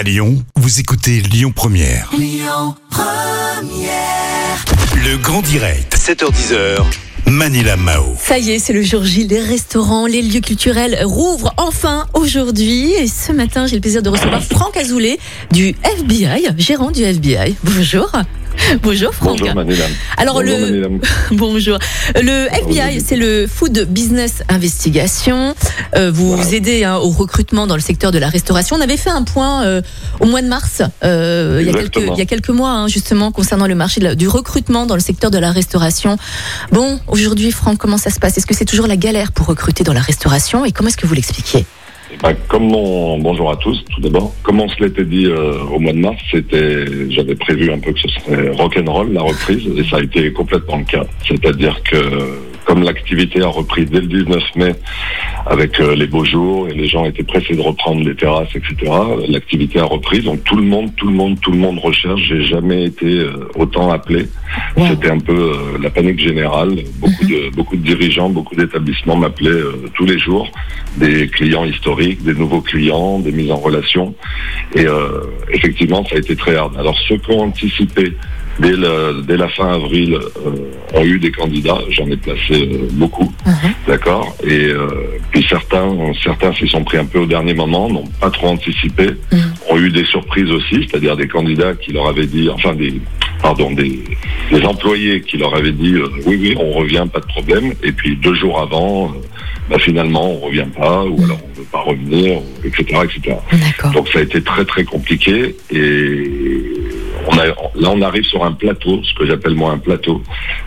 À Lyon, vous écoutez Lyon Première. Le grand direct, 7h10h. Manila Mao. Ça y est, c'est le jour J. Les restaurants, les lieux culturels rouvrent enfin aujourd'hui. Et ce matin, j'ai le plaisir de recevoir Franck Azoulay du FBI, gérant du FBI. Bonjour. Bonjour Franck. Bonjour Manila. Alors Bonjour, le bonjour. Le FBI, c'est le Food Business Investigation. Euh, vous Voilà. aidez hein, au recrutement dans le secteur de la restauration. On avait fait un point euh, au mois de mars, euh, il y a quelques il y a quelques mois hein, justement concernant le marché la- du recrutement dans le secteur de la restauration. Bon, aujourd'hui Franck, comment ça se passe? Est-ce que c'est toujours la galère pour recruter dans la restauration? Et comment est-ce que vous l'expliquez Comme on, bonjour à tous, tout d'abord. Comme on se l'était dit euh, au mois de mars, c'était, j'avais prévu un peu que ce serait rock'n'roll la reprise, et ça a été complètement le cas. C'est-à-dire que comme l'activité a repris dès le 19 mai avec euh, les beaux jours et les gens étaient pressés de reprendre les terrasses, etc. L'activité a repris, donc tout le monde, tout le monde, tout le monde recherche. J'ai jamais été euh, autant appelé. Wow. C'était un peu euh, la panique générale. Beaucoup de beaucoup de dirigeants, beaucoup d'établissements m'appelaient tous les jours, des clients historiques, des nouveaux clients, des mises en relation. Et euh, effectivement, ça a été très hard. Alors ceux qui ont anticipé dès, le- dès la fin avril euh, ont eu des candidats. J'en ai placé euh, beaucoup, Mhm. d'accord? Et euh, puis certains, certains s'y sont pris un peu au dernier moment, n'ont pas trop anticipé, Mhm. ont eu des surprises aussi, c'est-à-dire des candidats qui leur avaient dit, enfin des pardon, des, des employés qui leur avaient dit euh, oui, oui, on revient, pas de problème. Et puis deux jours avant, euh, bah, finalement, on revient pas, ou alors on veut pas revenir, etc., etc. Donc ça a été très très compliqué et on a, là on arrive sur un plateau, ce que j'appelle moi un plateau,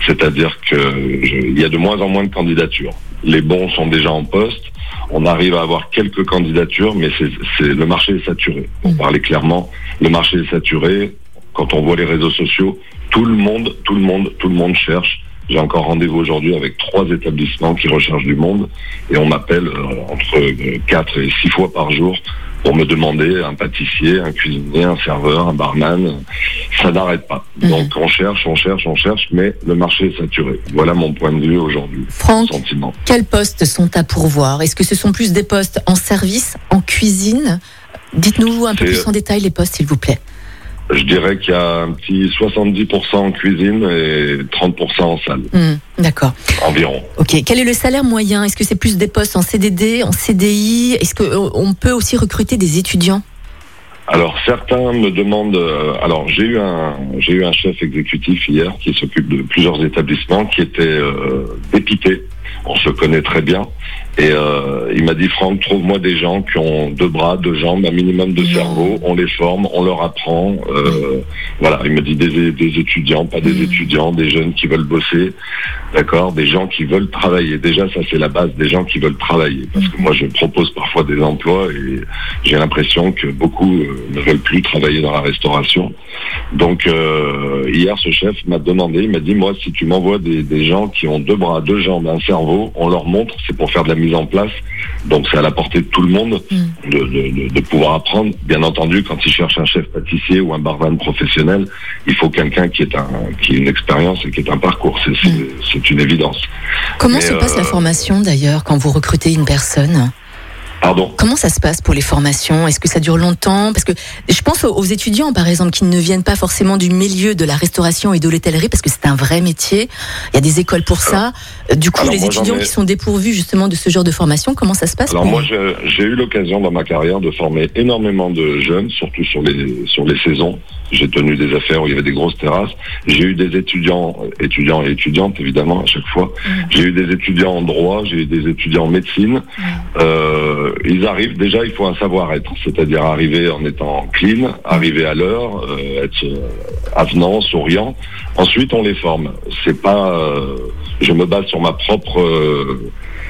c'est-à-dire que je- il y a de moins en moins de candidatures. Les bons sont déjà en poste. On arrive à avoir quelques candidatures, mais c'est c'est- le marché est saturé. Pour Mm. parler clairement, le marché est saturé. Quand on voit les réseaux sociaux, tout le monde, tout le monde, tout le monde cherche. J'ai encore rendez-vous aujourd'hui avec trois établissements qui recherchent du monde et on m'appelle euh, entre euh, quatre et six fois par jour pour me demander un pâtissier, un cuisinier, un serveur, un barman. Ça n'arrête pas. Mhm. Donc on cherche, on cherche, on cherche, mais le marché est saturé. Voilà mon point de vue aujourd'hui. Franck, Sentiment. quels postes sont à pourvoir? Est-ce que ce sont plus des postes en service, en cuisine? Dites-nous un peu plus en détail les postes, s'il vous plaît. Je dirais qu'il y a un petit 70% en cuisine et 30% en salle, Hmm, D'accord. environ. Ok. Quel est le salaire moyen? Est-ce que c'est plus des postes en CDD, en CDI Est-ce qu'on peut aussi recruter des étudiants? Alors certains me demandent. euh, alors j'ai eu un j'ai eu un chef exécutif hier qui s'occupe de plusieurs établissements qui était euh, dépité. On se connaît très bien et euh, il m'a dit Franck trouve-moi des gens qui ont deux bras, deux jambes, un minimum de cerveau. On les forme, on leur apprend. euh, voilà, il me dit des, des étudiants, pas des Mm. étudiants, des jeunes qui veulent bosser, d'accord, des gens qui veulent travailler. Déjà ça c'est la base, des gens qui veulent travailler. Parce que moi je propose parfois des emplois et j'ai l'impression que beaucoup euh, ne veulent plus travailler dans la restauration. Donc euh, hier, ce chef m'a demandé, il m'a dit, moi, si tu m'envoies des, des gens qui ont deux bras, deux jambes, un cerveau, on leur montre, c'est pour faire de la mise en place. Donc c'est à la portée de tout le monde Mm. de, de- de- de pouvoir apprendre. Bien entendu, quand ils cherchent un chef pâtissier ou un barman professionnel, il faut quelqu'un qui est un qui ait une expérience et qui est un parcours. C'est c'est- une évidence. Comment Mais, se passe la euh, formation d'ailleurs quand vous recrutez une personne? Pardon. Comment ça se passe pour les formations? Est-ce que ça dure longtemps? Parce que je pense aux- étudiants, par exemple, qui ne viennent pas forcément du milieu de la restauration et de l'hôtellerie, parce que c'est un vrai métier. Il y a des écoles pour ça. Du coup, alors les étudiants ai- qui sont dépourvus justement de ce genre de formation, comment ça se passe Alors moi, j'ai eu l'occasion dans ma carrière de former énormément de jeunes, surtout sur les sur les saisons. J'ai tenu des affaires où il y avait des grosses terrasses. J'ai eu des étudiants, étudiants et étudiantes évidemment à chaque fois. J'ai eu des étudiants en droit, j'ai eu des étudiants en médecine. Euh, ils arrivent déjà, il faut un savoir-être, c'est-à-dire arriver en étant clean, arriver à l'heure, euh, être euh, avenant, souriant. Ensuite, on les forme. C'est pas, euh, je me base sur ma propre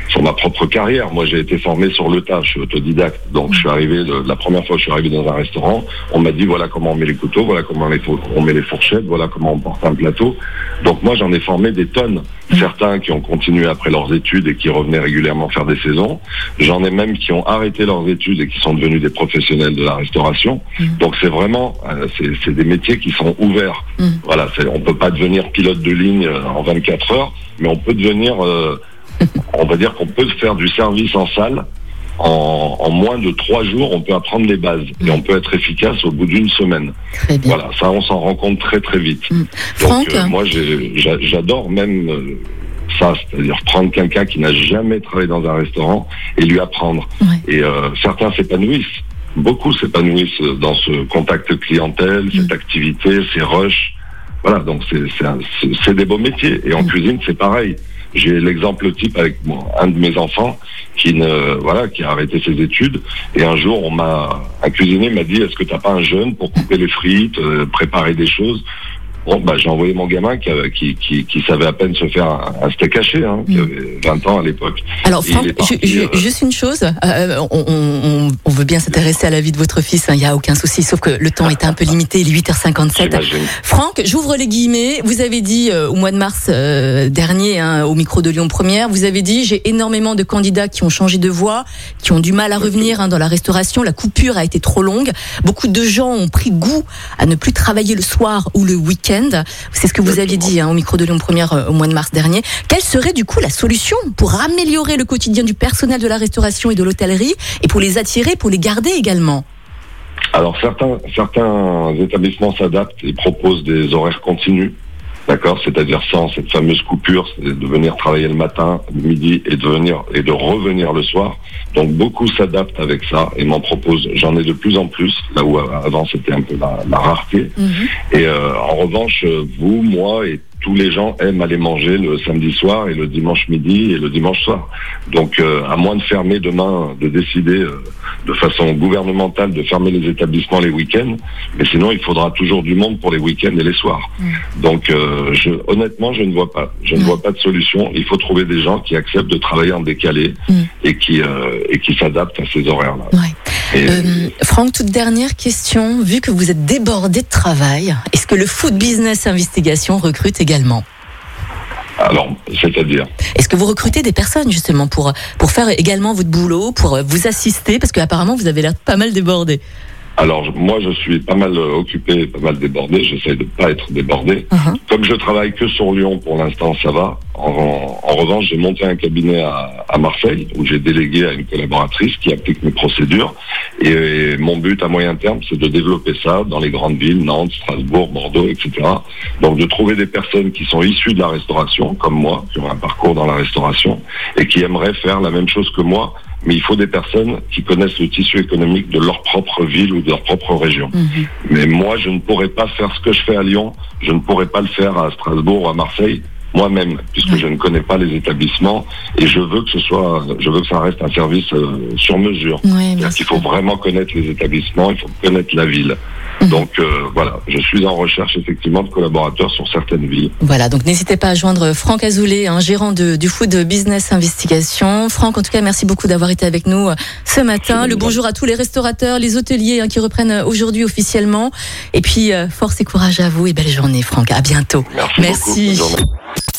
sur ma propre carrière. Moi, j'ai été formé sur le tas, je suis autodidacte. Donc, je suis arrivé, la première fois que je suis arrivé dans un restaurant, on m'a dit voilà comment on met les couteaux, voilà comment on, on met les fourchettes, voilà comment on porte un plateau. Donc, moi, j'en ai formé des tonnes. Certains qui ont continué après leurs études et qui revenaient régulièrement faire des saisons. J'en ai même qui ont arrêté leurs études et qui sont devenus des professionnels de la restauration. Donc, c'est vraiment, euh, c'est des métiers qui sont ouverts. Mm. Voilà, on peut pas devenir pilote de ligne euh, en 24 heures, mais on peut devenir, euh, on va dire qu'on peut faire du service en salle en, en moins de trois jours, on peut apprendre les bases et on peut être efficace au bout d'une semaine. Très bien. Voilà, ça, on s'en rend compte très très vite. Mm. Franck Donc, euh, moi, j'adore même euh, ça, c'est-à-dire prendre quelqu'un qui n'a jamais travaillé dans un restaurant et lui apprendre. Ouais. Et euh, certains s'épanouissent. Beaucoup s'épanouissent dans ce contact clientèle, cette activité, ces rushs. Voilà, donc c'est des beaux métiers. Et en Mm. cuisine, c'est pareil. J'ai l'exemple type avec moi, un de mes enfants qui ne voilà qui a arrêté ses études et un jour on m'a un cuisinier m'a dit est-ce que t'as pas un jeune pour couper les frites, euh, préparer des choses? Bon, bah, j'ai envoyé mon gamin qui, avait- qui, qui, qui savait à peine se faire un, un steak haché, hein, qui Mm. avait 20 ans à l'époque. Alors Franck, parti, euh, juste une chose, euh, on, on- on veut bien s'intéresser à la vie de votre fils, il n'y a aucun souci, sauf que le temps est un peu limité, il est 8h57. J'imagine. Franck, j'ouvre les guillemets. Vous avez dit euh, au mois de mars euh, dernier, hein, au micro de Lyon Première, vous avez dit j'ai énormément de candidats qui ont changé de voie, qui ont du mal à revenir hein, dans la restauration. La coupure a été trop longue. Beaucoup de gens ont pris goût à ne plus travailler le soir ou le week-end. C'est ce que vous aviez dit hein, au micro de Lyon Première euh, au mois de mars dernier. Quelle serait du coup la solution pour améliorer le quotidien du personnel de la restauration et de l'hôtellerie et pour les attirer, pour les garder également? Alors certains certains établissements s'adaptent et proposent des horaires continus. D'accord, c'est-à-dire sans cette fameuse coupure, c'est de venir travailler le matin, le midi et de venir et de revenir le soir. Donc beaucoup s'adaptent avec ça et m'en proposent. J'en ai de plus en plus, là où avant c'était un peu la, la rareté. Et euh, en revanche, vous, moi et tous les gens aiment aller manger le samedi soir et le dimanche midi et le dimanche soir. Donc, euh, à moins de fermer demain, de décider euh, de façon gouvernementale de fermer les établissements les week-ends, mais sinon il faudra toujours du monde pour les week-ends et les soirs. Donc, euh, je, honnêtement, je ne vois pas, je ne Mm. vois pas de solution. Il faut trouver des gens qui acceptent de travailler en décalé Mm. et qui euh, et qui s'adaptent à ces horaires-là. Ouais. Euh, Franck, toute dernière question. Vu que vous êtes débordé de travail, est-ce que le Food Business Investigation recrute également alors, c'est-à-dire. Est-ce que vous recrutez des personnes justement pour, pour faire également votre boulot, pour vous assister? Parce qu'apparemment, vous avez l'air pas mal débordé. Alors, moi, je suis pas mal euh, occupé, pas mal débordé. J'essaie de pas être débordé. Mhm. Comme je travaille que sur Lyon, pour l'instant, ça va. En, en revanche, j'ai monté un cabinet à, à Marseille, où j'ai délégué à une collaboratrice qui applique mes procédures. Et, et mon but à moyen terme, c'est de développer ça dans les grandes villes, Nantes, Strasbourg, Bordeaux, etc. Donc, de trouver des personnes qui sont issues de la restauration, comme moi, qui ont un parcours dans la restauration, et qui aimeraient faire la même chose que moi, mais il faut des personnes qui connaissent le tissu économique de leur propre ville ou de leur propre région. Mhm. Mais moi, je ne pourrais pas faire ce que je fais à Lyon, je ne pourrais pas le faire à Strasbourg ou à Marseille moi-même, puisque je ne connais pas les établissements et je veux que ce soit, je veux que ça reste un service euh, sur mesure. Oui, C'est-à-dire qu'il faut vraiment connaître les établissements, il faut connaître la ville. Mhm. Donc euh, voilà, je suis en recherche effectivement de collaborateurs sur certaines villes. Voilà, donc n'hésitez pas à joindre Franck Azoulay, un gérant de, du Food Business Investigation. Franck, en tout cas, merci beaucoup d'avoir été avec nous euh, ce matin. Le bonjour à tous les restaurateurs, les hôteliers hein, qui reprennent euh, aujourd'hui officiellement. Et puis, euh, force et courage à vous et belle journée, Franck. À bientôt. Merci, Merci. beaucoup.